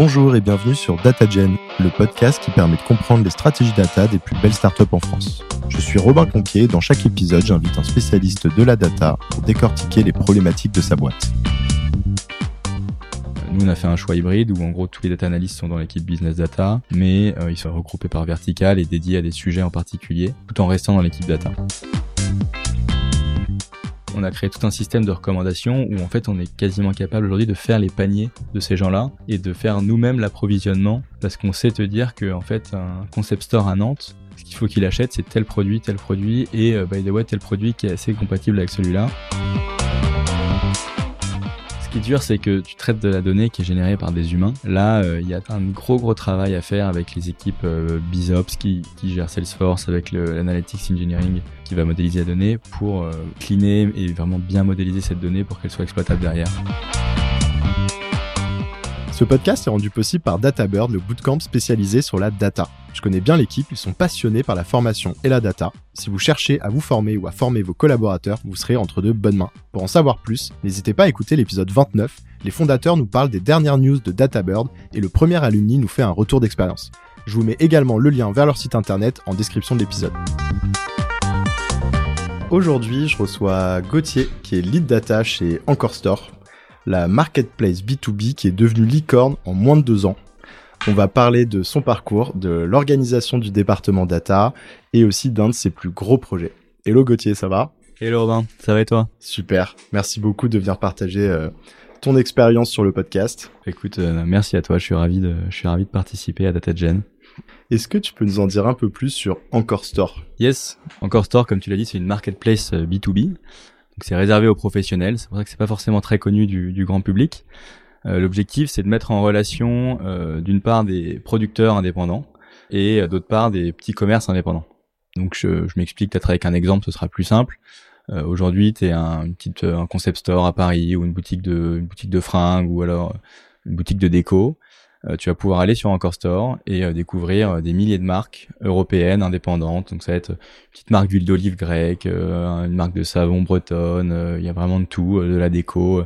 Bonjour et bienvenue sur DataGen, le podcast qui permet de comprendre les stratégies data des plus belles startups en France. Je suis Robin Conquier et dans chaque épisode, j'invite un spécialiste de la data pour décortiquer les problématiques de sa boîte. Nous, on a fait un choix hybride où en gros tous les data analysts sont dans l'équipe business data, mais euh, ils sont regroupés par vertical et dédiés à des sujets en particulier, tout en restant dans l'équipe data on a créé tout un système de recommandations où en fait on est quasiment capable aujourd'hui de faire les paniers de ces gens-là et de faire nous-mêmes l'approvisionnement parce qu'on sait te dire que en fait un concept store à Nantes, ce qu'il faut qu'il achète c'est tel produit, tel produit et euh, by the way tel produit qui est assez compatible avec celui-là. Ce qui est dur, c'est que tu traites de la donnée qui est générée par des humains. Là, euh, il y a un gros gros travail à faire avec les équipes euh, BizOps qui, qui gèrent Salesforce, avec l'Analytics Engineering qui va modéliser la donnée pour euh, cleaner et vraiment bien modéliser cette donnée pour qu'elle soit exploitable derrière. Ce podcast est rendu possible par DataBird, le bootcamp spécialisé sur la data. Je connais bien l'équipe, ils sont passionnés par la formation et la data. Si vous cherchez à vous former ou à former vos collaborateurs, vous serez entre de bonnes mains. Pour en savoir plus, n'hésitez pas à écouter l'épisode 29. Les fondateurs nous parlent des dernières news de DataBird et le premier alumni nous fait un retour d'expérience. Je vous mets également le lien vers leur site internet en description de l'épisode. Aujourd'hui, je reçois Gauthier, qui est lead data chez Encore Store la marketplace B2B qui est devenue licorne en moins de deux ans. On va parler de son parcours, de l'organisation du département data et aussi d'un de ses plus gros projets. Hello Gauthier, ça va? Hello Robin, ça va et toi? Super, merci beaucoup de venir partager euh, ton expérience sur le podcast. Écoute, euh, merci à toi, je suis ravi de, je suis ravi de participer à DataGen. Est-ce que tu peux nous en dire un peu plus sur Encore Store? Yes, Encore Store, comme tu l'as dit, c'est une marketplace B2B. Euh, c'est réservé aux professionnels. C'est pour ça que c'est pas forcément très connu du, grand public. Euh, l'objectif, c'est de mettre en relation, euh, d'une part, des producteurs indépendants et euh, d'autre part, des petits commerces indépendants. Donc, je, je m'explique peut-être avec un exemple, ce sera plus simple. Aujourd'hui, tu es un, une petite, un concept store à Paris ou une boutique de, une boutique de fringues ou alors une boutique de déco. Euh, tu vas pouvoir aller sur Encore Store et euh, découvrir euh, des milliers de marques européennes indépendantes. Donc ça va être une petite marque d'huile d'olive grecque, une marque de savon bretonne, il y a vraiment de tout, de la déco.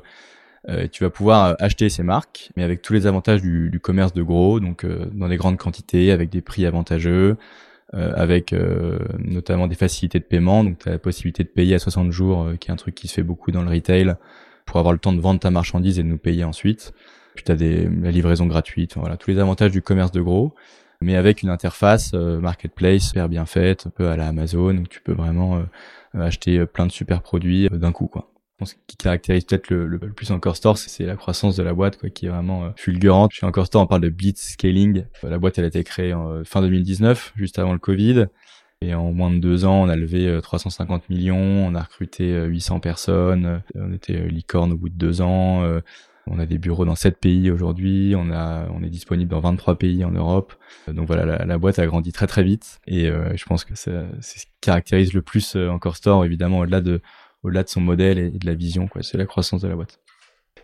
tu vas pouvoir acheter ces marques, mais avec tous les avantages du, du commerce de gros, donc dans des grandes quantités, avec des prix avantageux, avec notamment des facilités de paiement. Donc tu as la possibilité de payer à 60 jours, qui est un truc qui se fait beaucoup dans le retail, pour avoir le temps de vendre ta marchandise et de nous payer ensuite. Puis tu as des, la livraison gratuite, voilà, tous les avantages du commerce de gros, mais avec une interface euh, marketplace super bien faite, un peu à la Amazon, où tu peux vraiment euh, euh, acheter plein de super produits d'un coup, quoi. Ce qui caractérise peut-être le, le, plus Encore Store, c'est la croissance de la boîte, quoi, qui est vraiment fulgurante. Chez Encore Store, on parle de blitz scaling. La boîte, elle a été créée en fin 2019, juste avant le Covid. Et en moins de deux ans, on a levé 350 millions, on a recruté 800 personnes, on était licorne au bout de deux ans, on a des bureaux dans 7 pays aujourd'hui, on on est disponible dans 23 pays en Europe. Donc voilà, la, boîte a grandi très très vite et euh, je pense que c'est ce qui caractérise le plus euh, Encore Store évidemment au-delà de au-delà de son modèle et de la vision quoi, c'est la croissance de la boîte.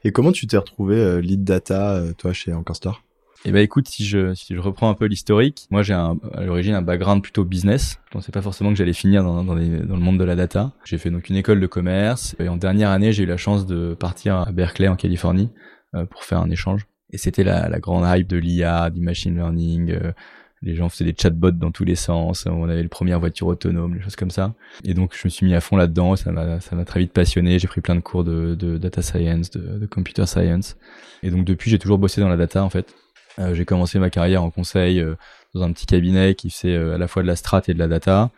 Et comment tu t'es retrouvé euh, lead data toi chez Encore Store? Eh ben écoute, si je, si je reprends un peu l'historique, moi j'ai à l'origine un background plutôt business. Je pensais pas forcément que j'allais finir dans, dans, dans, le monde de la data. J'ai fait donc une école de commerce et en dernière année j'ai eu la chance de partir à Berkeley en Californie euh, pour faire un échange. Et c'était la, la grande hype de l'IA, du machine learning. Euh, les gens faisaient des chatbots dans tous les sens. On avait les premières voitures autonomes, les choses comme ça. Et donc je me suis mis à fond là-dedans. Ça m'a ça m'a très vite passionné. J'ai pris plein de cours de, de data science, de, de computer science. Et donc depuis j'ai toujours bossé dans la data en fait. Euh, j'ai commencé ma carrière en conseil euh, dans un petit cabinet qui fait euh, à la fois de la strat et de la data.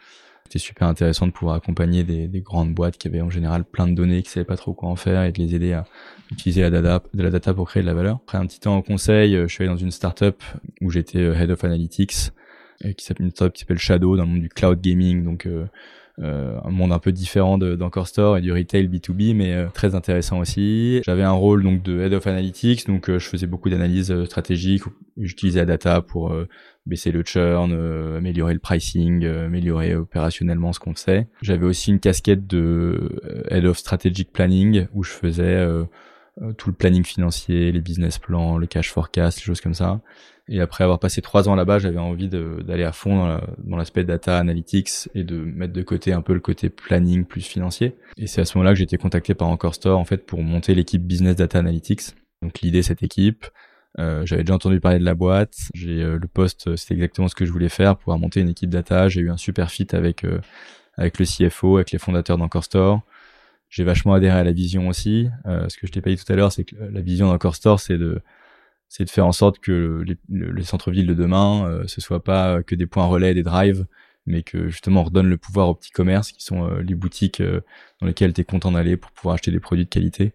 C'était super intéressant de pouvoir accompagner des, des, grandes boîtes qui avaient en général plein de données, qui savaient pas trop quoi en faire et de les aider à utiliser la data, de la data pour créer de la valeur. Après un petit temps en conseil, je suis allé dans une startup où j'étais head of analytics, qui s'appelle une startup qui s'appelle Shadow dans le monde du cloud gaming, donc euh, un monde un peu différent d'Encore Store et du retail B2B, mais euh, très intéressant aussi. J'avais un rôle donc de Head of Analytics, donc euh, je faisais beaucoup d'analyses stratégiques, j'utilisais la data pour baisser le churn, améliorer le pricing, améliorer opérationnellement ce qu'on sait. J'avais aussi une casquette de Head of Strategic Planning, où je faisais tout le planning financier, les business plans, le cash forecast, les choses comme ça. Et après avoir passé trois ans là-bas, j'avais envie d'aller à fond dans l'aspect data analytics et de mettre de côté un peu le côté planning plus financier. Et c'est à ce moment-là que j'ai été contacté par Encore Store en fait pour monter l'équipe business data analytics. Donc l'idée cette équipe, Euh, j'avais déjà entendu parler de la boîte. J'ai le poste, c'était exactement ce que je voulais faire, pouvoir monter une équipe data. J'ai eu un super fit avec avec le CFO, avec les fondateurs d'Encore Store. J'ai vachement adhéré à la vision aussi. ce que je t'ai pas dit tout à l'heure, c'est que la vision d'Encore Store, c'est de c'est de faire en sorte que les, les centres-villes de demain, euh, ce soit pas que des points relais, des drives, mais que justement on redonne le pouvoir aux petits commerces qui sont euh, les boutiques euh, dans lesquelles tu es content d'aller pour pouvoir acheter des produits de qualité.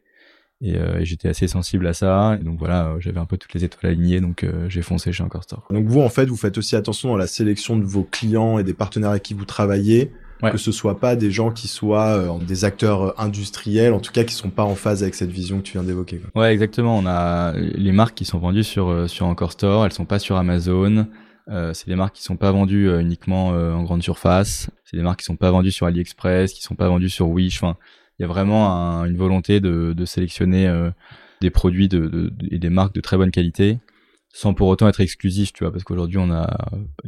Et, euh, et j'étais assez sensible à ça. Et donc voilà, j'avais un peu toutes les étoiles alignées, donc j'ai foncé chez Encore Store. Donc vous, en fait, vous faites aussi attention dans la sélection de vos clients et des partenaires avec qui vous travaillez que ce soit pas des gens qui soient euh, des acteurs euh, industriels, en tout cas qui sont pas en phase avec cette vision que tu viens d'évoquer. Ouais, exactement. On a les marques qui sont vendues sur euh, sur Encore Store, elles sont pas sur Amazon. Euh, c'est des marques qui sont pas vendues uniquement en grande surface. C'est des marques qui sont pas vendues sur AliExpress, qui sont pas vendues sur Wish. Enfin, il y a vraiment une volonté de, de sélectionner des produits de, de, et des marques de très bonne qualité sans pour autant être exclusif, tu vois, parce qu'aujourd'hui on a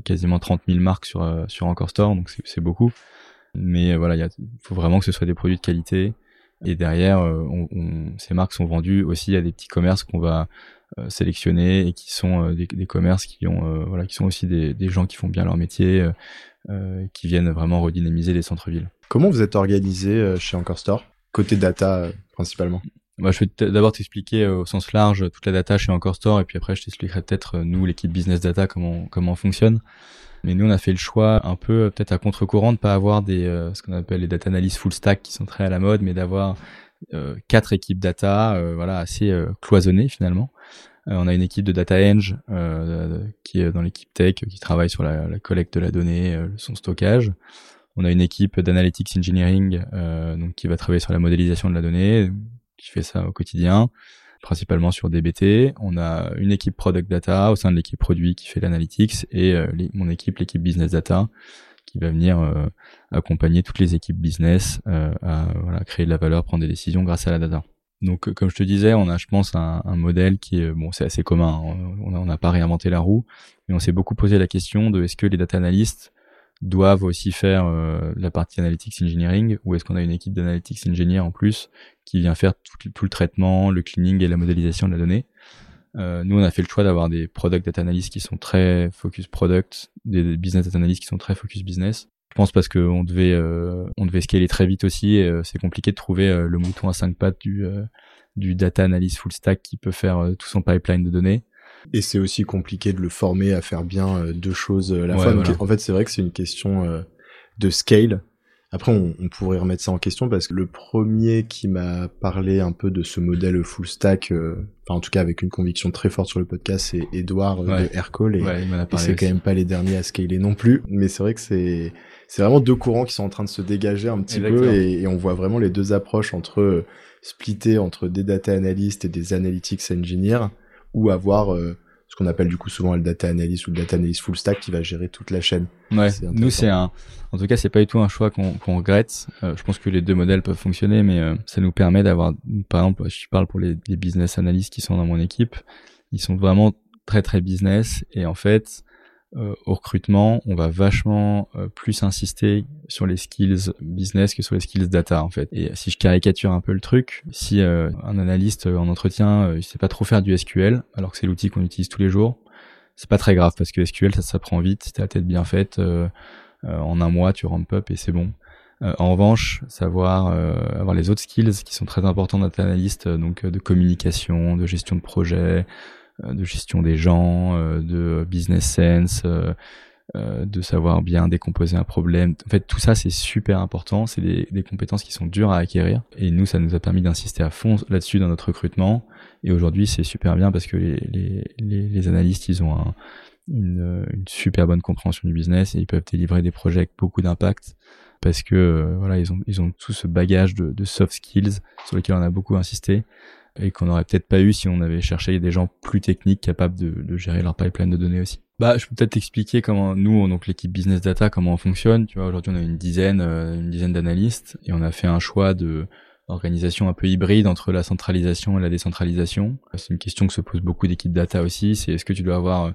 quasiment 30 000 marques sur sur Encore Store, donc c'est beaucoup. Mais voilà, il faut vraiment que ce soit des produits de qualité. Et derrière, euh, on, on, ces marques sont vendues aussi à des petits commerces qu'on va euh, sélectionner et qui sont euh, des, des, commerces qui ont voilà qui sont aussi des, des, gens qui font bien leur métier, qui viennent vraiment redynamiser les centres-villes. Comment vous êtes organisé chez Encore Store? Côté data principalement bah, je vais d'abord t'expliquer au sens large toute la data chez Encore Store et puis après je t'expliquerai peut-être nous l'équipe business data comment comment on fonctionne. Mais nous, on a fait le choix un peu euh, peut-être à contre-courant de pas avoir des euh, ce qu'on appelle les data analysts full stack qui sont très à la mode, mais d'avoir euh, quatre équipes data, voilà, assez cloisonnées finalement. on a une équipe de data eng qui est dans l'équipe tech, qui travaille sur la, la collecte de la donnée, son stockage. On a une équipe d'analytics engineering, donc qui va travailler sur la modélisation de la donnée, qui fait ça au quotidien principalement sur DBT. On a une équipe product data au sein de l'équipe produit qui fait l'analytics et euh, mon équipe, l'équipe business data, qui va venir euh, accompagner toutes les équipes business euh, à créer de la valeur, prendre des décisions grâce à la data. Donc, comme je te disais, on a, je pense, un, un modèle qui est bon, c'est assez commun. Hein. On n'a pas réinventé la roue, mais on s'est beaucoup posé la question de est-ce que les data analysts doivent aussi faire euh, la partie analytics engineering ou est-ce qu'on a une équipe d'analytics engineer en plus qui vient faire tout, le traitement, le cleaning et la modélisation de la donnée? Euh, nous, on a fait le choix d'avoir des product data analysts qui sont très focus product, des business data analysts qui sont très focus business. Je pense parce qu'on devait euh, on devait scaler très vite aussi euh, c'est compliqué de trouver le mouton à cinq pattes du du data analyst full stack qui peut faire tout son pipeline de données. Et c'est aussi compliqué de le former à faire bien deux choses à la fois. En fait, c'est vrai que c'est une question de scale. Après, on, on, pourrait remettre ça en question parce que le premier qui m'a parlé un peu de ce modèle full stack, euh, enfin en tout cas avec une conviction très forte sur le podcast, c'est Edouard euh, de Aircall. Et, c'est quand même pas les derniers à scaler non plus. Mais c'est vrai que c'est c'est vraiment deux courants qui sont en train de se dégager un petit peu et, et, on voit vraiment les deux approches entre euh, splitter entre des data analysts et des analytics engineers ou avoir ce qu'on appelle du coup souvent le data analyst ou le data analyst full stack qui va gérer toute la chaîne. Ouais. Nous c'est un, en tout cas c'est pas du tout un choix qu'on regrette. Euh, je pense que les deux modèles peuvent fonctionner, mais euh, ça nous permet d'avoir, par exemple, je parle pour les, les business analysts qui sont dans mon équipe, ils sont vraiment très très business et en fait euh, au recrutement, on va vachement euh, plus insister sur les skills business que sur les skills data en fait. Et si je caricature un peu le truc, si euh, un analyste en entretien, il sait pas trop faire du SQL, alors que c'est l'outil qu'on utilise tous les jours, c'est pas très grave parce que SQL ça s'apprend vite, si t'as la tête bien faite, en un mois tu ramp up et c'est bon. en revanche, savoir avoir les autres skills qui sont très importants data analyst, donc de communication, de gestion de projet, euh, de gestion des gens, euh, de business sense, euh, de savoir bien décomposer un problème. En fait, tout ça, c'est super important. C'est des, des, compétences qui sont dures à acquérir. Et nous, ça nous a permis d'insister à fond là-dessus dans notre recrutement. Et aujourd'hui, c'est super bien parce que les, les, les, les analystes, ils ont un, une, une, super bonne compréhension du business et ils peuvent délivrer des projets avec beaucoup d'impact parce que voilà, ils ont, ils ont tout ce bagage de, de soft skills sur lesquels on a beaucoup insisté et qu'on n'aurait peut-être pas eu si on avait cherché des gens plus techniques capables de, de gérer leur pipeline de données aussi. Bah, je peux peut-être t'expliquer comment nous, donc l'équipe business data, comment on fonctionne. Tu vois, aujourd'hui, on a une dizaine, euh, une dizaine d'analystes et on a fait un choix de organisation un peu hybride entre la centralisation et la décentralisation. C'est une question que se pose beaucoup d'équipes data aussi. C'est est-ce que tu dois avoir euh,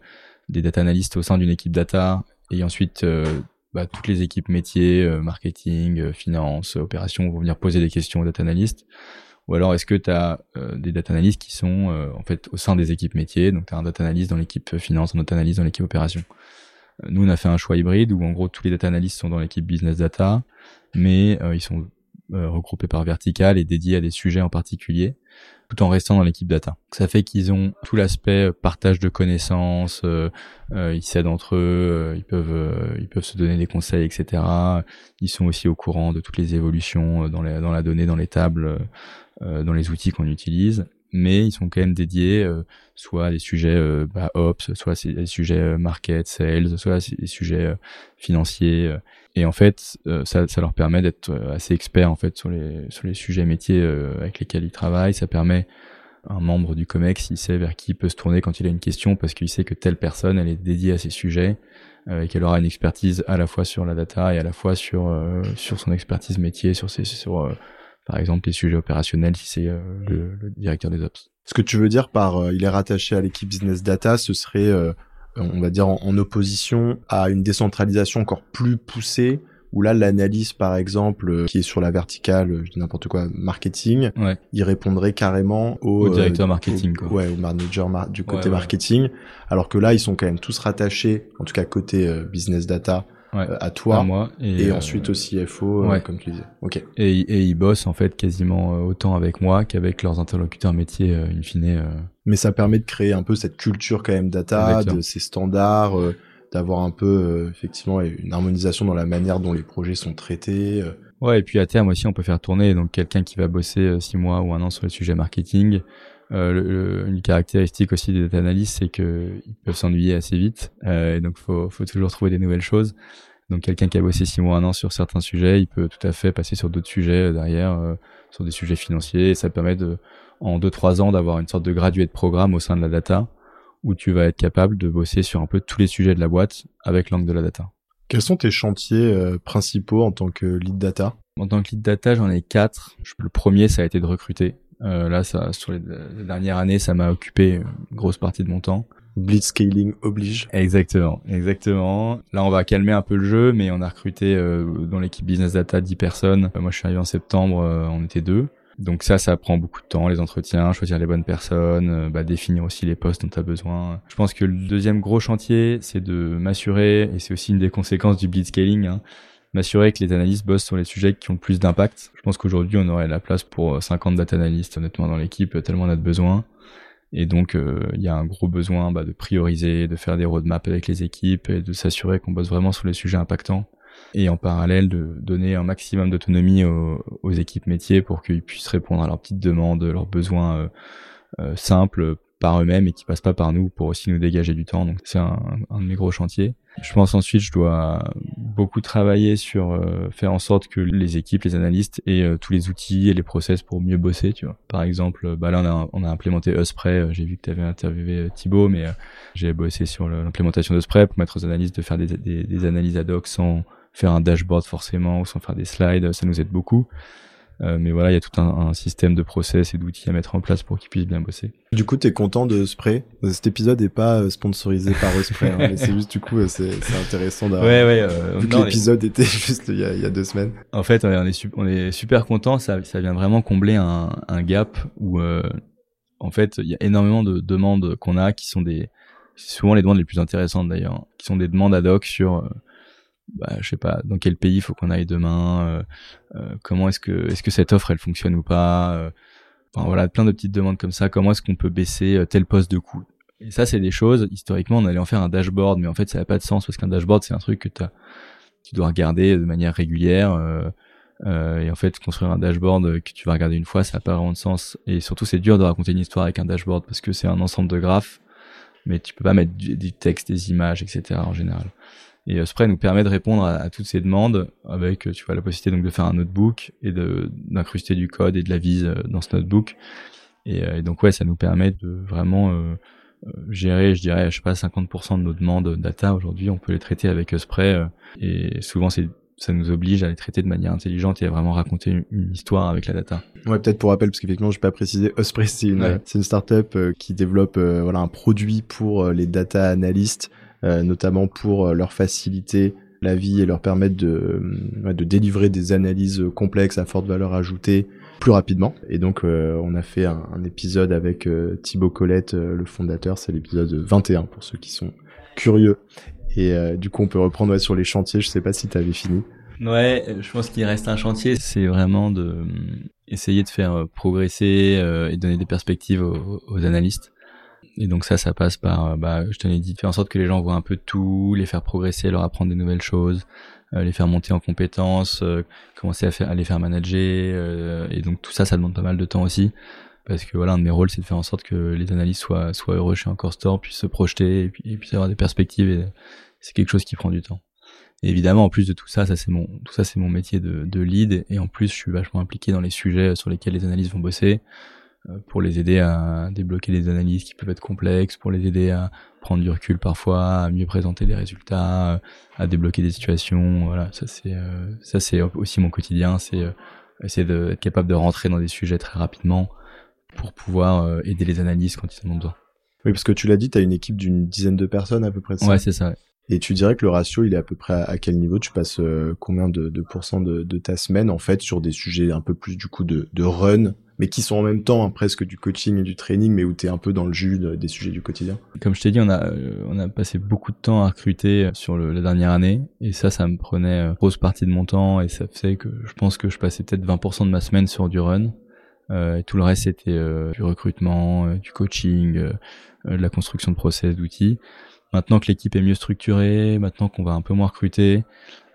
des data analystes au sein d'une équipe data et ensuite euh, bah, toutes les équipes métiers, marketing, finance, opérations vont venir poser des questions aux data analystes ou alors est-ce que tu as des data analysts qui sont en fait au sein des équipes métiers, donc tu as un data analyst dans l'équipe finance, un data analyst dans l'équipe opération. Nous, on a fait un choix hybride où en gros tous les data analysts sont dans l'équipe business data, mais ils sont regroupés par vertical et dédiés à des sujets en particulier tout en restant dans l'équipe data. Ça fait qu'ils ont tout l'aspect euh, partage de connaissances, euh, euh, ils s'aident entre eux, ils peuvent ils peuvent se donner des conseils, etc. Ils sont aussi au courant de toutes les évolutions dans, les, dans la donnée, dans les tables, dans les outils qu'on utilise mais ils sont quand même dédiés soit à des sujets bah, ops, soit à des sujets market, sales, soit à des sujets financiers. et en fait, ça, ça leur permet d'être assez experts en fait sur les sur les sujets métiers avec lesquels ils travaillent. Ça permet un membre du Comex, il sait vers qui il peut se tourner quand il a une question parce qu'il sait que telle personne, elle est dédiée à ces sujets et qu'elle aura une expertise à la fois sur la data et à la fois sur sur son expertise métier, sur ses sur par exemple les sujets opérationnels si c'est euh, le, le, directeur des ops. Ce que tu veux dire par euh, il est rattaché à l'équipe business data, ce serait euh, on va dire en, opposition à une décentralisation encore plus poussée où là l'analyse par exemple qui est sur la verticale, je dis n'importe quoi, marketing, ouais. il répondrait carrément au, au directeur marketing, au, ouais, au manager du côté marketing, alors que là ils sont quand même tous rattachés, en tout cas côté business data, ouais, à toi, à moi, et, et ensuite au CFO, ouais. comme tu disais. Ok. Et, et ils bossent en fait quasiment autant avec moi qu'avec leurs interlocuteurs métiers, euh, in fine. Euh... Mais ça permet de créer un peu cette culture quand même data, Exactement. de ces standards, euh, d'avoir un peu euh, effectivement une harmonisation dans la manière dont les projets sont traités. euh. Ouais, et puis à terme aussi, on peut faire tourner donc quelqu'un qui va bosser euh, six mois ou un an sur les sujets marketing. Euh, le, une caractéristique aussi des data analysts, c'est que ils peuvent s'ennuyer assez vite, euh, et donc faut faut toujours trouver des nouvelles choses. Donc quelqu'un qui a bossé six mois, un an sur certains sujets, il peut tout à fait passer sur d'autres sujets euh, derrière, euh, sur des sujets financiers. Et ça permet de, en deux trois ans, d'avoir une sorte de gradué de programme au sein de la data, où tu vas être capable de bosser sur un peu tous les sujets de la boîte avec l'angle de la data. Quels sont tes chantiers euh, principaux en tant que lead data? En tant que lead data, j'en ai quatre. Le premier, ça a été de recruter. Euh, là, ça, sur les, les dernières années, ça m'a occupé une grosse partie de mon temps. Blitzscaling oblige. Exactement, exactement. Là, on va calmer un peu le jeu, mais on a recruté euh, dans l'équipe business data 10 personnes. Euh, moi, je suis arrivé en septembre, euh, on était deux. Donc ça, ça prend beaucoup de temps, les entretiens, choisir les bonnes personnes, euh, bah, définir aussi les postes dont tu as besoin. Je pense que le deuxième gros chantier, c'est de m'assurer, et c'est aussi une des conséquences du blitzscaling, hein, m'assurer que les analystes bossent sur les sujets qui ont le plus d'impact. Je pense qu'aujourd'hui, on aurait la place pour 50 data analystes, honnêtement, dans l'équipe, tellement on a de besoin. Et donc, il euh, y a un gros besoin bah, de prioriser, de faire des roadmaps avec les équipes et de s'assurer qu'on bosse vraiment sur les sujets impactants. Et en parallèle, de donner un maximum d'autonomie aux, équipes métiers pour qu'ils puissent répondre à leurs petites demandes, leurs besoins euh, euh, simples par eux-mêmes et qui passent pas par nous pour aussi nous dégager du temps. Donc c'est un, un, de mes gros chantiers. Je pense ensuite je dois beaucoup travailler sur euh, faire en sorte que les équipes, les analystes aient euh, tous les outils et les process pour mieux bosser. Tu vois. Par exemple, bah là on a, on a implémenté Uspray. J'ai vu que tu avais interviewé Thibaut, mais euh, j'ai bossé sur l'implémentation d'Uspray pour mettre aux analystes de faire des, des, des analyses ad hoc sans faire un dashboard forcément ou sans faire des slides. Ça nous aide beaucoup. Euh, mais voilà, il y a tout un, un, système de process et d'outils à mettre en place pour qu'ils puissent bien bosser. Du coup, t'es content de Spray? Cet épisode n'est pas sponsorisé par Spray, hein, mais c'est juste du coup, c'est intéressant d'avoir. Ouais, ouais. Euh, vu que l'épisode était juste il y, a, il y, a, deux semaines. En fait, on est, on est super content. Ça, ça vient vraiment combler un, un gap où, euh, en fait, il y a énormément de demandes qu'on a qui sont des, souvent les demandes les plus intéressantes d'ailleurs, qui sont des demandes ad hoc sur bah, je sais pas dans quel pays faut qu'on aille demain euh, euh, comment est-ce que est-ce que cette offre elle fonctionne ou pas euh, enfin voilà plein de petites demandes comme ça. Comment est-ce qu'on peut baisser tel poste de coût? Et ça c'est des choses historiquement on allait en faire un dashboard mais en fait ça n'a pas de sens parce qu'un dashboard c'est un truc que tu dois regarder de manière régulière et en fait construire un dashboard que tu vas regarder une fois ça n'a pas vraiment de sens. Et surtout c'est dur de raconter une histoire avec un dashboard parce que c'est un ensemble de graphes mais tu peux pas mettre du texte des images etc en général et euh, Spray nous permet de répondre à, à, toutes ces demandes avec, tu vois, la possibilité donc de faire un notebook et de d'incruster du code et de la vise dans ce notebook. Et, et, donc ouais, ça nous permet de vraiment euh, gérer, je dirais, je sais pas, 50% de nos demandes data aujourd'hui, on peut les traiter avec Spray. et souvent c'est ça nous oblige à les traiter de manière intelligente et à vraiment raconter une, une histoire avec la data. Ouais, peut-être pour rappel, parce qu'effectivement, je pas précisé, Osprey, c'est une, Ouais. c'est une startup euh, qui développe euh, voilà un produit pour euh, les data analystes, euh, notamment pour euh, leur faciliter la vie et leur permettre de, euh, de délivrer des analyses complexes à forte valeur ajoutée plus rapidement. Et donc, on a fait un, épisode avec Thibaut Colette, le fondateur. C'est l'épisode 21 pour ceux qui sont curieux. Et du coup, on peut reprendre sur les chantiers. Je sais pas si tu avais fini. Ouais, je pense qu'il reste un chantier. C'est vraiment de essayer de faire progresser et donner des perspectives aux, aux analystes. Et donc ça, ça passe par, bah, je te l'ai dit, faire en sorte que les gens voient un peu tout, les faire progresser, leur apprendre des nouvelles choses, euh, les faire monter en compétences, euh, commencer à, faire, à les faire manager. Euh, et donc tout ça, ça demande pas mal de temps aussi. Parce que voilà, un de mes rôles, c'est de faire en sorte que les analystes soient, soient heureux chez Encore Store, puissent se projeter et puis, et puis avoir des perspectives. Et c'est quelque chose qui prend du temps. Et évidemment, en plus de tout ça, ça c'est mon, tout ça c'est mon métier de, de lead. Et en plus, je suis vachement impliqué dans les sujets sur lesquels les analystes vont bosser. Euh, pour les aider à débloquer des analyses qui peuvent être complexes, pour les aider à prendre du recul parfois, à mieux présenter des résultats, à débloquer des situations. Voilà, ça c'est euh, ça c'est aussi mon quotidien, c'est euh, essayer d'être capable de rentrer dans des sujets très rapidement pour pouvoir aider les analyses quand ils en ont besoin. Oui, parce que tu l'as dit, tu as une équipe d'une dizaine de personnes à peu près. Ouais, c'est ça. Et tu dirais que le ratio, il est à peu près à, quel niveau? Tu passes combien de, de pourcents de, de, ta semaine en fait sur des sujets un peu plus du coup de, de run mais qui sont en même temps hein, presque du coaching et du training, mais où tu es un peu dans le jus des sujets du quotidien Comme je t'ai dit, on a, euh, on a passé beaucoup de temps à recruter sur le, la dernière année, et ça, ça me prenait euh, grosse partie de mon temps, et ça fait que je pense que je passais peut-être 20% de ma semaine sur du run. Euh, et tout le reste c'était euh, du recrutement, euh, du coaching, de la construction de process, d'outils. Maintenant que l'équipe est mieux structurée, maintenant qu'on va un peu moins recruter,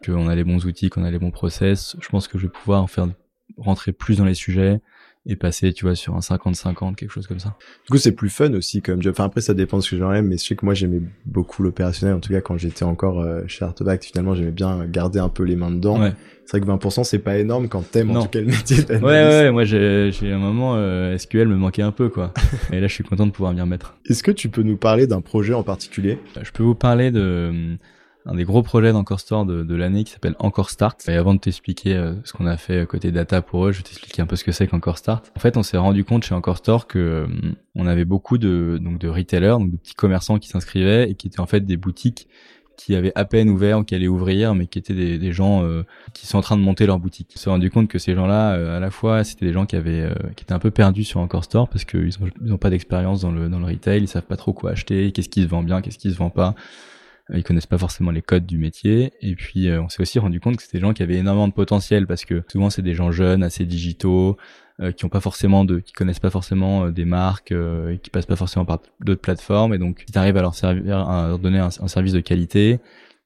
qu'on a les bons outils, qu'on a les bons process, je pense que je vais pouvoir en faire rentrer plus dans les sujets, et passer, tu vois, sur un 50-50, quelque chose comme ça. Du coup, c'est plus fun aussi comme job. Enfin, après, ça dépend de ce que j'en aime, mais je sais que moi, j'aimais beaucoup l'opérationnel. En tout cas, quand j'étais encore euh, chez Artefact, finalement, j'aimais bien garder un peu les mains dedans. Ouais. C'est vrai que 20%, c'est pas énorme quand t'aimes en tout cas le métier Ouais, ouais, moi, j'ai, un moment, euh, SQL me manquait un peu, quoi. et là, je suis content de pouvoir m'y remettre. Est-ce que tu peux nous parler d'un projet en particulier? Je peux vous parler de, un des gros projets d'Encore Store de, de l'année qui s'appelle Encore Start. Et avant de t'expliquer euh, ce qu'on a fait côté data pour eux, je vais t'expliquer un peu ce que c'est qu'Encore Start. En fait, on s'est rendu compte chez Encore Store que euh, on avait beaucoup de donc de retailers, donc de petits commerçants qui s'inscrivaient et qui étaient en fait des boutiques qui avaient à peine ouvert ou qui allaient ouvrir, mais qui étaient des, des gens euh, qui sont en train de monter leur boutique. On s'est rendu compte que ces gens-là, à la fois, c'était des gens qui avaient, qui étaient un peu perdus sur Encore Store parce qu'ils n'ont ont pas d'expérience dans le dans le retail, ils savent pas trop quoi acheter, qu'est-ce qui se vend bien, qu'est-ce qui se vend pas ils connaissent pas forcément les codes du métier. Et puis euh, on s'est aussi rendu compte que c'était des gens qui avaient énormément de potentiel parce que souvent c'est des gens jeunes assez digitaux euh, qui ont pas forcément de qui connaissent pas forcément euh, des marques et qui passent pas forcément par d'autres plateformes. Et donc si tu arrives à leur servir à leur donner un, service de qualité.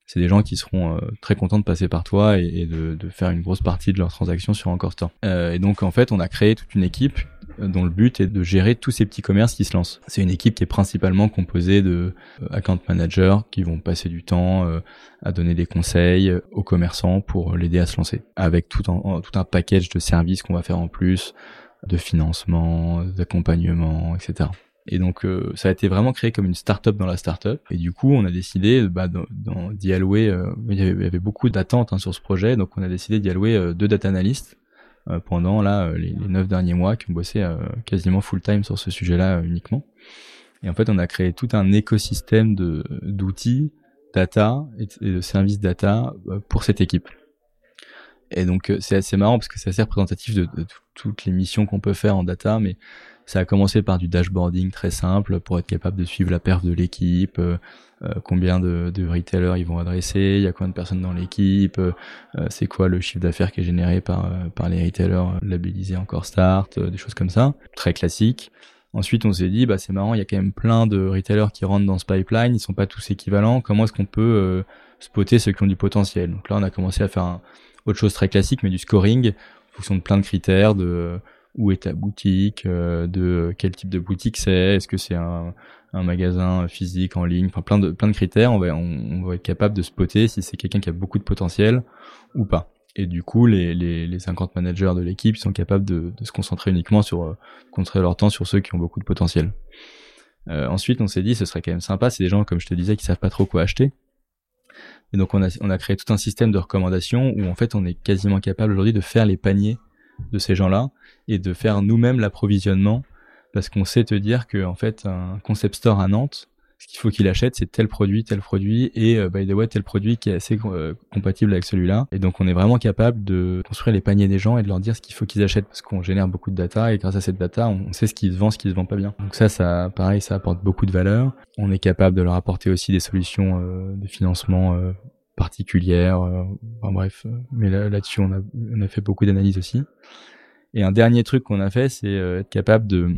C'est des gens qui seront très contents de passer par toi et, de, de, faire une grosse partie de leurs transactions sur Encore Store. et donc en fait, on a créé toute une équipe dont le but est de gérer tous ces petits commerces qui se lancent. C'est une équipe qui est principalement composée de euh, account managers qui vont passer du temps euh, à donner des conseils aux commerçants pour l'aider à se lancer, avec tout un, tout un package de services qu'on va faire en plus, de financement, d'accompagnement, etc. Et donc euh, ça a été vraiment créé comme une start-up dans la start-up. Et du coup, on a décidé bah, d'y allouer. il, y avait, beaucoup d'attentes hein, sur ce projet, donc on a décidé d'y allouer deux data analysts euh, pendant là euh, les, neuf derniers mois qui ont bossé euh, quasiment full time sur ce sujet-là uniquement. Et en fait, on a créé tout un écosystème de d'outils data et de services data pour cette équipe. Et donc c'est assez marrant parce que c'est assez représentatif de, de toutes les missions qu'on peut faire en data, mais ça a commencé par du dashboarding très simple pour être capable de suivre la perf de l'équipe, euh, euh, combien de, de, retailers ils vont adresser, il y a combien de personnes dans l'équipe, euh, c'est quoi le chiffre d'affaires qui est généré par, par les retailers labellisés encore Start, des choses comme ça, très classique. Ensuite, on s'est dit, bah c'est marrant, il y a quand même plein de retailers qui rentrent dans ce pipeline, ils sont pas tous équivalents. Comment est-ce qu'on peut spotter ceux qui ont du potentiel? Donc là, on a commencé à faire un, autre chose très classique, mais du scoring en fonction de plein de critères, de où est ta boutique, euh, de quel type de boutique c'est, est-ce que c'est un, magasin physique en ligne, enfin plein de plein de critères. On va être capable de spotter si c'est quelqu'un qui a beaucoup de potentiel ou pas. Et du coup, les, les, les 50 managers de l'équipe sont capables de, de, se concentrer uniquement sur euh, concentrer leur temps sur ceux qui ont beaucoup de potentiel. Euh, ensuite, on s'est dit, ce serait quand même sympa, c'est des gens, comme je te disais, qui savent pas trop quoi acheter. Et donc, on a, on a créé tout un système de recommandations où en fait, on est quasiment capable aujourd'hui de faire les paniers de ces gens-là et de faire nous-mêmes l'approvisionnement parce qu'on sait te dire que en fait un concept store à Nantes ce qu'il faut qu'il achète, c'est tel produit, tel produit, et euh, by the way, tel produit qui est assez euh, compatible avec celui-là. Et donc, on est vraiment capable de construire les paniers des gens et de leur dire ce qu'il faut qu'ils achètent, parce qu'on génère beaucoup de data, et grâce à cette data, on sait ce qui se vend, ce qui se vend pas bien. Donc ça, ça, pareil, ça apporte beaucoup de valeur. On est capable de leur apporter aussi des solutions euh, de financement particulières. enfin bref, mais là, là-dessus, on a, on a fait beaucoup d'analyses aussi. Et un dernier truc qu'on a fait, c'est être capable de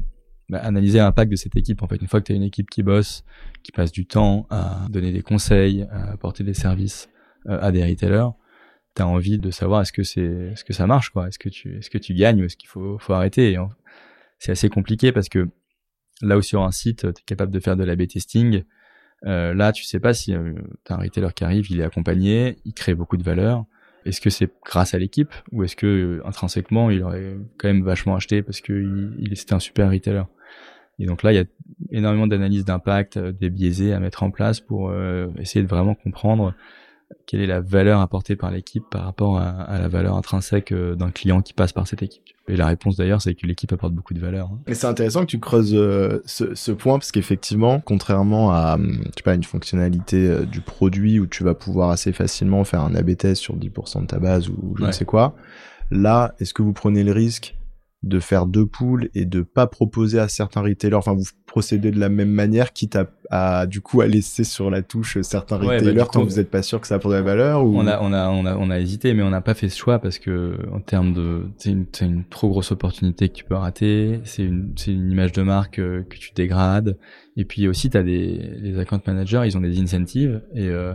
bah, analyser l'impact de cette équipe. En fait, une fois que tu as une équipe qui bosse, qui passe du temps à donner des conseils, à apporter des services euh, à des retailers, tu as envie de savoir est-ce que c'est est-ce que ça marche quoi? Est-ce que tu est-ce que tu gagnes ou est-ce qu'il faut faut arrêter? C'est assez compliqué parce que là où sur un site, tu es capable de faire de l'A/B testing. Euh, là, tu sais pas si euh, tu as un retailer qui arrive, il est accompagné, il crée beaucoup de valeur. Est-ce que c'est grâce à l'équipe ou est-ce que euh, intrinsèquement il aurait quand même vachement acheté parce que il, il c'était un super retailer? Et donc là, il y a énormément d'analyses d'impact, euh, des biaisés à mettre en place pour essayer de vraiment comprendre quelle est la valeur apportée par l'équipe par rapport à, à, la valeur intrinsèque d'un client qui passe par cette équipe? Et la réponse d'ailleurs, c'est que l'équipe apporte beaucoup de valeur. Hein. Et c'est intéressant que tu creuses euh, ce, ce, point parce qu'effectivement, contrairement à hum, je sais pas une fonctionnalité euh, du produit où tu vas pouvoir assez facilement faire un A/B test sur 10% de ta base ou je ne sais quoi, là, est-ce que vous prenez le risque de faire deux poules et de pas proposer à certains retailers, enfin vous procédez de la même manière, quitte à, à du coup à laisser sur la touche certains bah, retailers ouais, tant que vous n'êtes pas sûr que ça apporte de la valeur ou... on, a, on, a, on, a, on a hésité mais on n'a pas fait ce choix parce que en termes de c'est une, une trop grosse opportunité que tu peux rater, c'est une, une image de marque euh, que tu dégrades. Et puis aussi tu as des les account managers, ils ont des incentives et euh,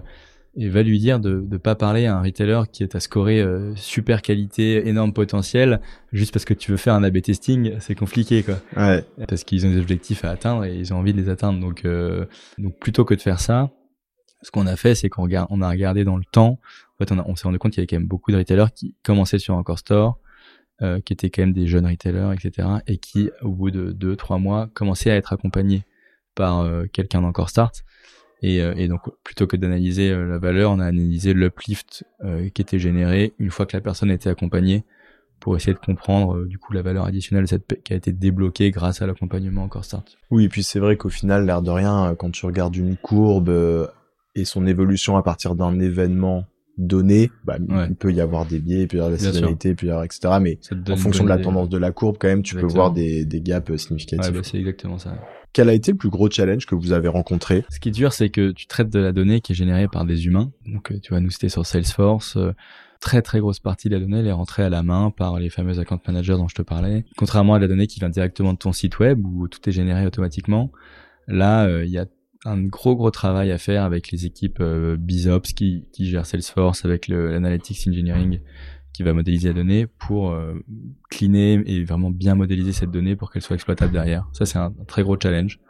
et va lui dire de ne pas parler à un retailer qui est à scorer euh, super qualité, énorme potentiel, juste parce que tu veux faire un A/B testing, c'est compliqué quoi. Ouais. Parce qu'ils ont des objectifs à atteindre et ils ont envie de les atteindre. Donc, euh, donc plutôt que de faire ça, ce qu'on a fait, c'est qu'on regarde, on a regardé dans le temps. En fait, on, on s'est rendu compte qu'il y avait quand même beaucoup de retailers qui commençaient sur Encore Store, euh, qui étaient quand même des jeunes retailers, etc., et qui, au bout de deux, trois mois, commençaient à être accompagnés par euh, quelqu'un d'Encore Start et, euh, et, donc, plutôt que d'analyser euh, la valeur, on a analysé l'uplift euh, qui était généré une fois que la personne était accompagnée pour essayer de comprendre du coup la valeur additionnelle qui a été débloquée grâce à l'accompagnement encore start. Oui, et puis c'est vrai qu'au final, l'air de rien, quand tu regardes une courbe et son évolution à partir d'un événement donné, bah, ouais. il peut y avoir des biais, il peut y avoir de la saisonnalité, il peut y avoir etc. Mais en fonction de la tendance de la courbe, quand même, tu exactement. peux voir des, des gaps significatifs. Ouais, bah, c'est exactement ça. Quel a été le plus gros challenge que vous avez rencontré? Ce qui est dur, c'est que tu traites de la donnée qui est générée par des humains. Donc, tu vas nous citer sur Salesforce. Euh, très très grosse partie de la donnée elle est rentrée à la main par les fameux account managers dont je te parlais. Contrairement à la donnée qui vient directement de ton site web où tout est généré automatiquement, là euh, il y a un gros gros travail à faire avec les équipes euh, BizOps qui, qui gèrent Salesforce, avec l'analytics engineering qui va modéliser la donnée pour euh, cleaner et vraiment bien modéliser cette donnée pour qu'elle soit exploitable derrière. Ça, c'est un, très gros challenge.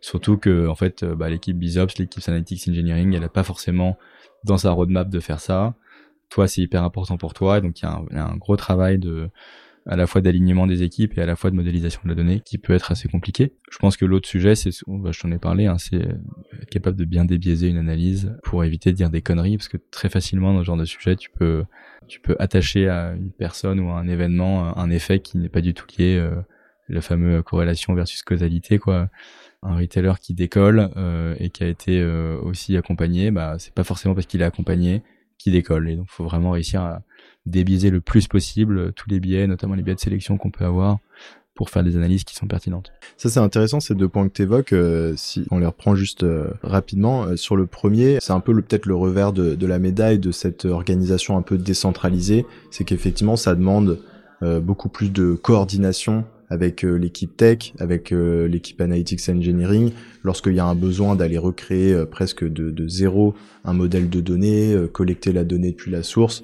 Surtout que, en fait, euh, bah, l'équipe BizOps, l'équipe Analytics Engineering, elle n'a pas forcément dans sa roadmap de faire ça. Toi, c'est hyper important pour toi. Donc, il y, a un gros travail de, à la fois d'alignement des équipes et à la fois de modélisation de la donnée qui peut être assez compliqué. Je pense que l'autre sujet, c'est, bah, je t'en ai parlé, hein, c'est être capable de bien débiaiser une analyse pour éviter de dire des conneries parce que très facilement dans ce genre de sujet, tu peux, tu peux attacher à une personne ou à un événement un effet qui n'est pas du tout lié, euh, le fameux corrélation versus causalité, quoi. Un retailer qui décolle euh, et qui a été euh, aussi accompagné, bah c'est pas forcément parce qu'il est accompagné qu'il décolle. Et donc, faut vraiment réussir à débiaiser le plus possible tous les biais, notamment les biais de sélection qu'on peut avoir pour faire des analyses qui sont pertinentes. Ça c'est intéressant ces deux points que tu évoques. Euh, si on les reprend juste euh, rapidement, euh, sur le premier, c'est un peu peut-être le revers de, de, la médaille de cette organisation un peu décentralisée, c'est qu'effectivement ça demande beaucoup plus de coordination avec l'équipe tech, avec l'équipe analytics engineering, lorsqu'il y a un besoin d'aller recréer presque de, de, zéro un modèle de données, collecter la donnée depuis la source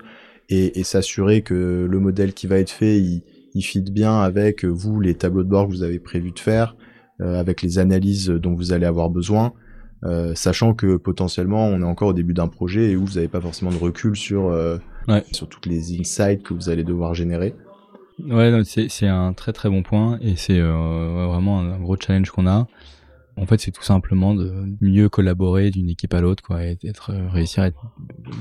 et, et s'assurer que le modèle qui va être fait, il, il fit bien avec euh, vous les tableaux de bord que vous avez prévu de faire, euh, avec les analyses dont vous allez avoir besoin, euh, sachant que potentiellement on est encore au début d'un projet et où vous n'avez pas forcément de recul sur ouais. sur toutes les insights que vous allez devoir générer. Ouais, c'est un très très bon point et c'est vraiment un, gros challenge qu'on a. En fait, c'est tout simplement de mieux collaborer d'une équipe à l'autre, quoi, et être réussir à être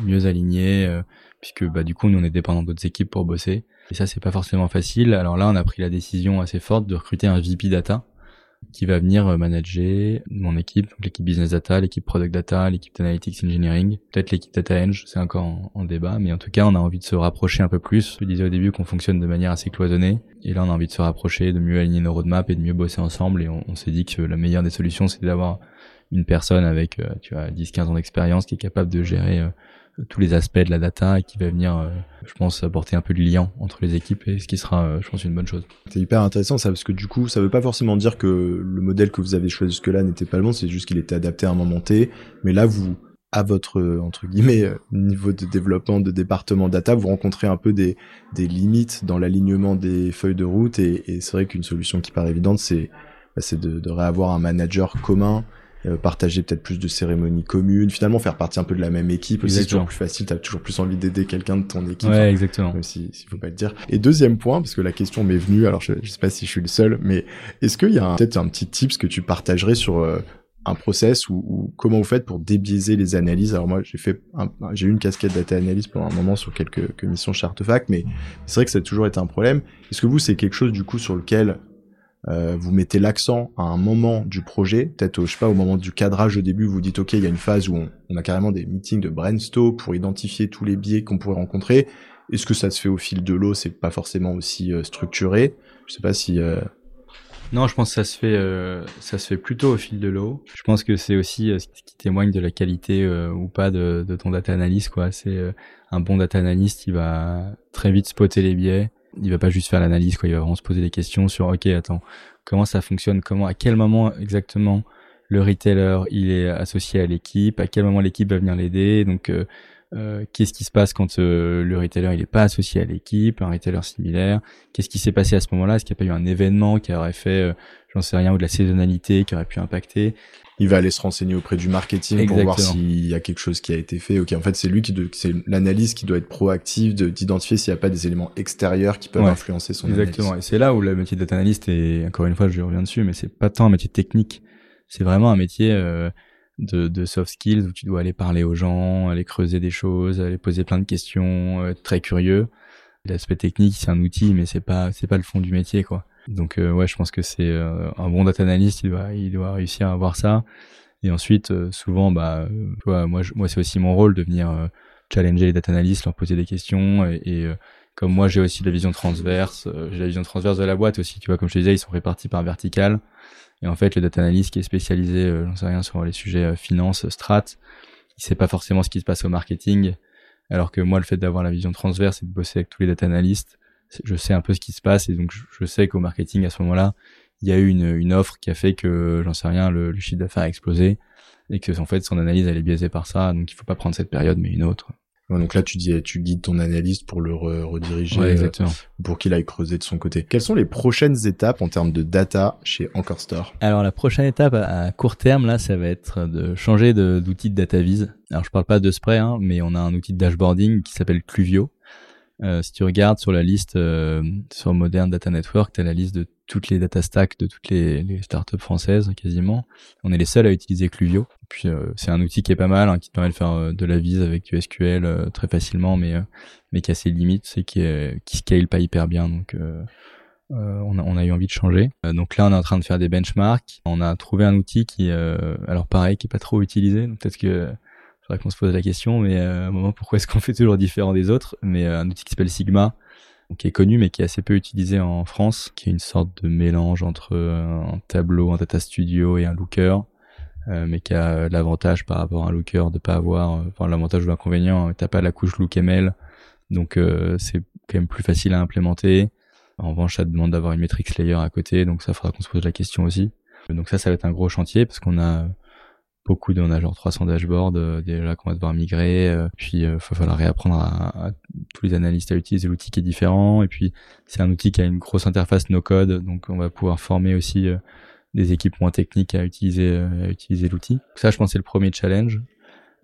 mieux aligné, puisque bah du coup nous on est dépendant d'autres équipes pour bosser. Et ça, c'est pas forcément facile. Alors là, on a pris la décision assez forte de recruter un VP data qui va venir euh, manager mon équipe, donc l'équipe business data, l'équipe product data, l'équipe analytics engineering, peut-être l'équipe data eng, c'est encore en, débat, mais en tout cas on a envie de se rapprocher un peu plus. Je disais au début qu'on fonctionne de manière assez cloisonnée, et là on a envie de se rapprocher, de mieux aligner nos roadmaps et de mieux bosser ensemble, et on, s'est dit que la meilleure des solutions c'était d'avoir une personne avec euh, tu vois 10-15 ans d'expérience qui est capable de gérer euh, tous les aspects de la data et qui va venir, euh, je pense, apporter un peu de lien entre les équipes et ce qui sera, euh, je pense, une bonne chose. C'est hyper intéressant ça parce que du coup, ça veut pas forcément dire que le modèle que vous avez choisi jusque-là n'était pas le bon, c'est juste qu'il était adapté à un moment T. Mais là, vous, à votre entre guillemets euh, niveau de développement de département data, vous rencontrez un peu des, des limites dans l'alignement des feuilles de route et, et c'est vrai qu'une solution qui paraît évidente, c'est bah, c'est de, de réavoir un manager commun euh, partager peut-être plus de cérémonies communes, finalement faire partie un peu de la même équipe. C'est toujours plus facile, t'as toujours plus envie d'aider quelqu'un de ton équipe. Ouais, exactement. Même si, s'il faut pas le dire. Et deuxième point, parce que la question m'est venue, alors je, je sais pas si je suis le seul, mais est-ce qu'il y a peut-être un petit tips que tu partagerais sur euh, un process ou, comment vous faites pour débiaiser les analyses? Alors moi, j'ai fait, j'ai eu une casquette data analyst pendant un moment sur quelques, missions chez Artefact, mais c'est vrai que ça a toujours été un problème. Est-ce que vous, c'est quelque chose du coup sur lequel euh, vous mettez l'accent à un moment du projet, peut-être je sais pas au moment du cadrage au début, vous dites ok il y a une phase où on, a carrément des meetings de brainstorm pour identifier tous les biais qu'on pourrait rencontrer. Est-ce que ça se fait au fil de l'eau, c'est pas forcément aussi euh, structuré Je sais pas si. Euh... Non, je pense que ça se fait, euh, ça se fait plutôt au fil de l'eau. Je pense que c'est aussi ce qui témoigne de la qualité ou pas de, de, ton data analyst quoi. C'est un bon data analyst, il va très vite spotter les biais il va pas juste faire l'analyse, quoi. Il va vraiment se poser des questions sur, ok, attends, comment ça fonctionne, comment, à quel moment exactement le retailer il est associé à l'équipe, à quel moment l'équipe va venir l'aider, donc euh, euh, qu'est-ce qui se passe quand euh, le retailer il est pas associé à l'équipe, un retailer similaire, qu'est-ce qui s'est passé à ce moment-là, est-ce qu'il n'y a pas eu un événement qui aurait fait, j'en sais rien, ou de la saisonnalité qui aurait pu impacter, il va aller se renseigner auprès du marketing pour voir s'il y a quelque chose qui a été fait. Ok, en fait, c'est lui qui, c'est l'analyse qui doit être proactive, d'identifier s'il n'y a pas des éléments extérieurs qui peuvent influencer son Exactement. Et c'est là où le métier analyst est, encore une fois, je reviens dessus, mais c'est pas tant un métier technique. C'est vraiment un métier euh, de, de, soft skills où tu dois aller parler aux gens, aller creuser des choses, aller poser plein de questions, euh, être très curieux. L'aspect technique, c'est un outil, mais c'est pas, c'est pas le fond du métier, quoi. Donc euh, ouais, je pense que c'est euh, un bon data analyst, il doit, il doit réussir à avoir ça. Et ensuite, euh, souvent, bah, vois, moi, moi, c'est aussi mon rôle de venir challenger les data analysts, leur poser des questions. Et, comme moi, j'ai aussi la vision transverse, j'ai la vision transverse de la boîte aussi. Tu vois, comme je te disais, ils sont répartis par vertical. Et en fait, le data analyst qui est spécialisé, j'en sais rien, sur les sujets finance, strat, il sait pas forcément ce qui se passe au marketing. Alors que moi, le fait d'avoir la vision transverse et de bosser avec tous les data analysts, je sais un peu ce qui se passe et donc je, sais qu'au marketing à ce moment-là, il y a eu une, une offre qui a fait que j'en sais rien, le, le chiffre d'affaires a explosé et que en fait son analyse elle est biaisée par ça, donc il faut pas prendre cette période mais une autre. Donc là, tu dis, tu guides ton analyste pour le rediriger, euh, pour qu'il aille creuser de son côté. Quelles sont les prochaines étapes en termes de data chez Encore Store Alors la prochaine étape à court terme, là, ça va être de changer d'outil de, de data vise. Alors je parle pas de spray, hein, mais on a un outil de dashboarding qui s'appelle Cluvio, euh, si tu regardes sur la liste euh, sur Modern Data Network, tu as la liste de toutes les data stacks de toutes les, startups françaises quasiment. On est les seuls à utiliser Cluvio. puis euh, c'est un outil qui est pas mal, hein, qui permet de faire de la vise avec du SQL très facilement, mais mais qui a ses limites, c'est qui qui scale pas hyper bien. Donc on a, on, a, eu envie de changer. donc là, on est en train de faire des benchmarks. On a trouvé un outil qui, alors pareil, qui est pas trop utilisé. Peut-être que faudrait qu'on se pose la question, mais euh, à un moment, pourquoi est-ce qu'on fait toujours différent des autres? Mais euh, un outil qui s'appelle Sigma, qui est connu, mais qui est assez peu utilisé en France, qui est une sorte de mélange entre euh, un tableau, un data studio et un looker, mais qui a l'avantage par rapport à un looker de pas avoir, enfin l'avantage ou l'inconvénient, t'as pas la couche lookml, donc c'est quand même plus facile à implémenter. En revanche, ça demande d'avoir une metrics layer à côté, donc ça faudra qu'on se pose la question aussi. Donc ça, ça va être un gros chantier parce qu'on a beaucoup de, on a genre 300 dashboards euh, déjà qu'on va devoir migrer euh, puis il euh, va falloir réapprendre à, tous les analystes à utiliser l'outil qui est différent et puis c'est un outil qui a une grosse interface no code donc on va pouvoir former aussi des équipes moins techniques à utiliser à utiliser l'outil. Ça je pense c'est le premier challenge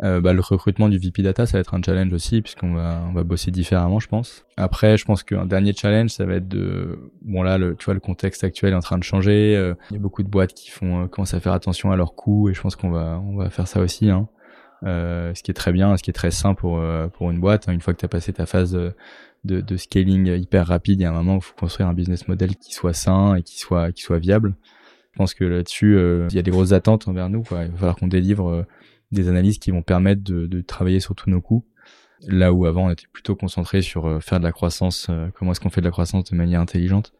euh, bah, le recrutement du VP Data, ça va être un challenge aussi, puisqu'on va, on va bosser différemment, je pense. Après, je pense qu'un dernier challenge, ça va être de... Bon là, le, tu vois, le contexte actuel est en train de changer. Euh, il y a beaucoup de boîtes qui font euh, commencent à faire attention à leurs coûts, et je pense qu'on va, on va faire ça aussi. Hein. Euh, ce qui est très bien, ce qui est très sain pour, pour une boîte. Hein. Une fois que tu as passé ta phase de, de, de, scaling hyper rapide, il y a un moment où il faut construire un business model qui soit sain et qui soit, qui soit viable. Je pense que là-dessus, il y a des grosses attentes envers nous. Quoi. Il va falloir qu'on délivre des analyses qui vont permettre de, travailler sur tous nos coûts. Là où avant on était plutôt concentré sur faire de la croissance, comment est-ce qu'on fait de la croissance de manière intelligente.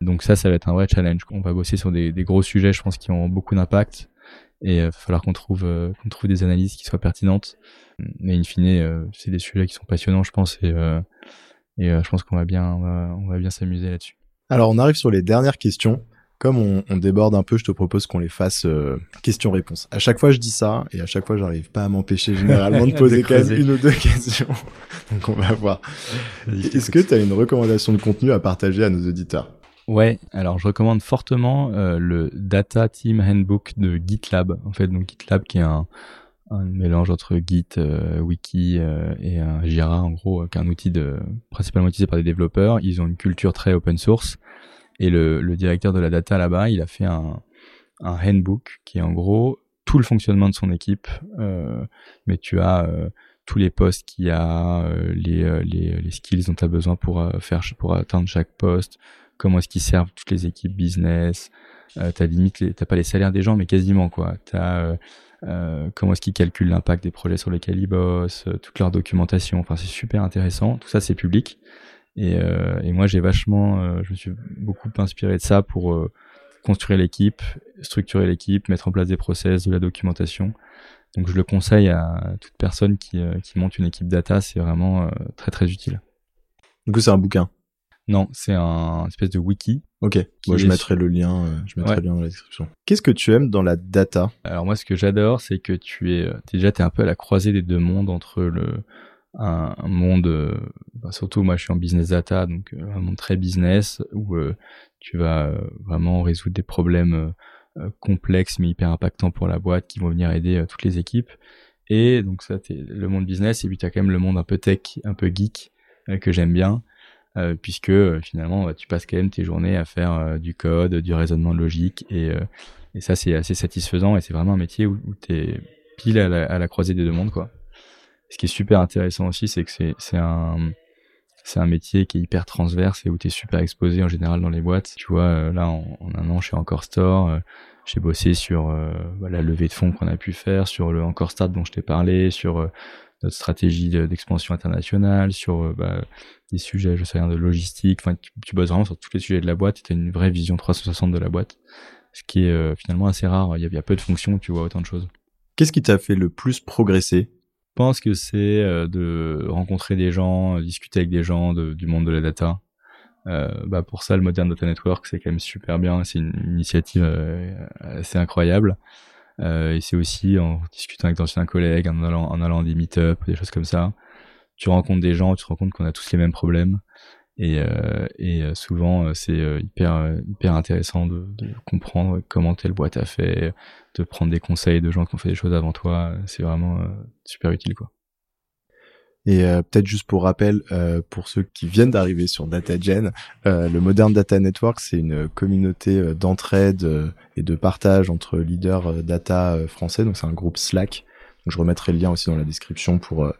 Donc ça, ça va être un vrai challenge. On va bosser sur des, gros sujets, je pense, qui ont beaucoup d'impact. Et il va falloir qu'on trouve, qu'on trouve des analyses qui soient pertinentes. Mais in fine, c'est des sujets qui sont passionnants, je pense, et, je pense qu'on va bien, on va bien s'amuser là-dessus. Alors on arrive sur les dernières questions. Comme on, on déborde un peu, je te propose qu'on les fasse euh, questions-réponses. À chaque fois, je dis ça, et à chaque fois, j'arrive pas à m'empêcher généralement de poser même une ou deux questions. Donc on va voir. Est-ce que tu as une recommandation de contenu à partager à nos auditeurs? Ouais, alors je recommande fortement euh, le Data Team Handbook de GitLab. En fait, donc GitLab qui est un, un mélange entre Git, euh, Wiki euh, et un Jira en gros, qui est un outil de principalement utilisé par des développeurs. Ils ont une culture très open source et le, le directeur de la data là-bas, il a fait un, un handbook qui est en gros tout le fonctionnement de son équipe. Euh, mais tu as euh, tous les postes qu'il y a, euh, les, les, les, skills dont tu as besoin pour faire pour atteindre chaque poste, comment est-ce qu'ils servent toutes les équipes business. Euh, t'as limite, t'as pas les salaires des gens, mais quasiment quoi. T'as euh, comment est-ce qu'ils calculent l'impact des projets sur lesquels ils bossent, toute leur documentation. Enfin, c'est super intéressant. Tout ça, c'est public. Et, euh, et moi, j'ai vachement, euh, je me suis beaucoup inspiré de ça pour euh, construire l'équipe, structurer l'équipe, mettre en place des process, de la documentation. Donc, je le conseille à toute personne qui, qui monte une équipe data. C'est vraiment très très utile. Du coup, c'est un bouquin? Non, c'est un espèce de wiki. Ok. Moi, je mettrai le lien. je mettrai le lien dans la description. Qu'est-ce que tu aimes dans la data? Alors moi, ce que j'adore, c'est que tu es déjà, t'es un peu à la croisée des deux mondes entre le un, monde, euh, bah, surtout moi je suis en business data, donc euh, un monde très business où euh, tu vas vraiment résoudre des problèmes complexes mais hyper impactants pour la boîte qui vont venir aider toutes les équipes. Et donc ça, c'est le monde business, et puis tu as quand même le monde un peu tech, un peu geek, que j'aime bien, puisque finalement, bah, tu passes quand même tes journées à faire du code, du raisonnement logique, et, et ça, c'est assez satisfaisant, et c'est vraiment un métier où, où tu es pile à la, à la croisée des deux mondes, quoi ce qui est super intéressant aussi, c'est que c'est, un, c'est un métier qui est hyper transverse et où tu es super exposé en général dans les boîtes. Tu vois, euh, là, en, un an, chez Encore Store, euh, j'ai bossé sur euh, bah, la levée de fonds qu'on a pu faire, sur le Encore Start dont je t'ai parlé, sur notre stratégie d'expansion internationale, sur bah, des sujets, je sais rien, de logistique. Enfin, tu, tu, bosses vraiment sur tous les sujets de la boîte et tu as une vraie vision 360 de la boîte, ce qui est finalement assez rare. Il y, a, il y a peu de fonctions tu vois autant de choses. Qu'est-ce qui t'a fait le plus progresser? Pense que c'est euh, de rencontrer des gens, euh, discuter avec des gens du monde de la data? Euh, bah pour ça, le Modern Data Network, c'est quand même super bien. C'est une, initiative assez incroyable. et c'est aussi en discutant avec d'anciens collègues, en allant, en allant à des meet-up, des choses comme ça. Tu rencontres des gens, tu te rends compte qu'on a tous les mêmes problèmes. Et, euh, et euh, souvent, euh, c'est hyper, hyper intéressant de, de, comprendre comment telle boîte a fait, de prendre des conseils de gens qui ont fait des choses avant toi. C'est vraiment super utile, quoi. Et euh, peut-être juste pour rappel, euh, pour ceux qui viennent d'arriver sur DataGen, euh, le Modern Data Network, c'est une communauté d'entraide et de partage entre leaders data français. Donc c'est un groupe Slack. Je remettrai le lien aussi dans la description pour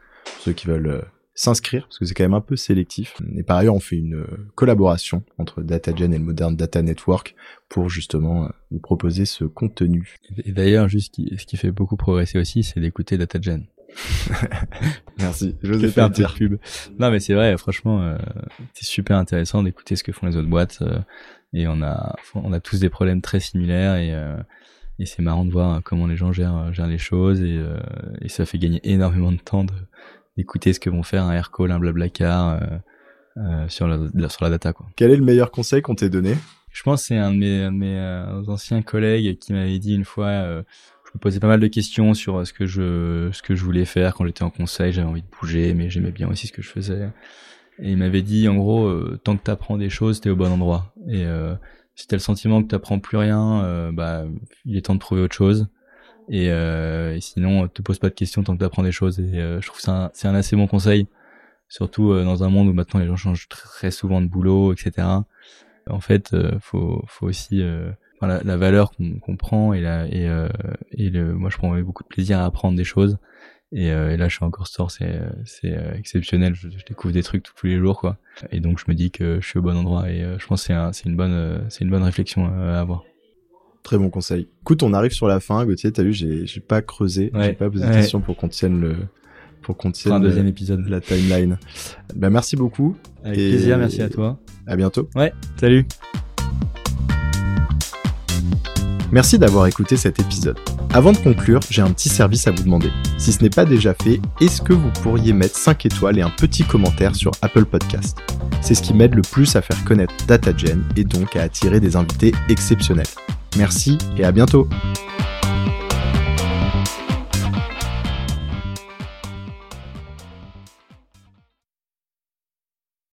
ceux qui veulent s'inscrire parce que c'est quand même un peu sélectif. Et par ailleurs, on fait une euh, collaboration entre DataGen et le Modern Data Network pour justement euh, vous proposer ce contenu. Et d'ailleurs, juste ce qui fait beaucoup progresser aussi, c'est d'écouter DataGen. Merci. Je vous ai fait un petit pub. Non, mais c'est vrai. Franchement, euh, c'est super intéressant d'écouter ce que font les autres boîtes. et on a, on a tous des problèmes très similaires et et c'est marrant de voir comment les gens gèrent, gèrent les choses et, et ça fait gagner énormément de temps de, écouter ce que vont faire un Aircall, un Blablacar euh, euh, sur, la, sur la data. Quoi. Quel est le meilleur conseil qu'on t'ait donné? Je pense que c'est un de mes, mes euh, anciens collègues qui m'avait dit une fois, je me posais pas mal de questions sur ce que je, ce que je voulais faire quand j'étais en conseil, j'avais envie de bouger, mais j'aimais bien aussi ce que je faisais. Et il m'avait dit, en gros, tant que tu apprends des choses, t'es au bon endroit. Et si t'as le sentiment que t'apprends plus rien, bah, il est temps de trouver autre chose. Et, euh, et, sinon, te pose pas de questions tant que tu apprends des choses. Et euh, je trouve ça c'est un assez bon conseil, surtout euh, dans un monde où maintenant les gens changent très souvent de boulot, etc. En fait, euh, faut faut aussi la, la, valeur qu'on prend et la et, et le, moi je prends beaucoup de plaisir à apprendre des choses. Et, et là, je suis encore store, c'est c'est exceptionnel. Je, découvre des trucs tous les jours, quoi. Et donc, je me dis que je suis au bon endroit. Et je pense que c'est c'est une bonne c'est une bonne réflexion à avoir. Très bon conseil. Écoute, on arrive sur la fin. Gauthier, t'as vu, j'ai, j'ai pas creusé, j'ai pas posé de questions pour qu'on tienne le, pour qu'on tienne un deuxième épisode. la timeline. Ben, merci beaucoup. Avec plaisir, merci à toi. À bientôt. Ouais, salut. Merci d'avoir écouté cet épisode. Avant de conclure, j'ai un petit service à vous demander. Si ce n'est pas déjà fait, est-ce que vous pourriez mettre 5 étoiles et un petit commentaire sur Apple Podcast? C'est ce qui m'aide le plus à faire connaître DataGen et donc à attirer des invités exceptionnels. Merci et à bientôt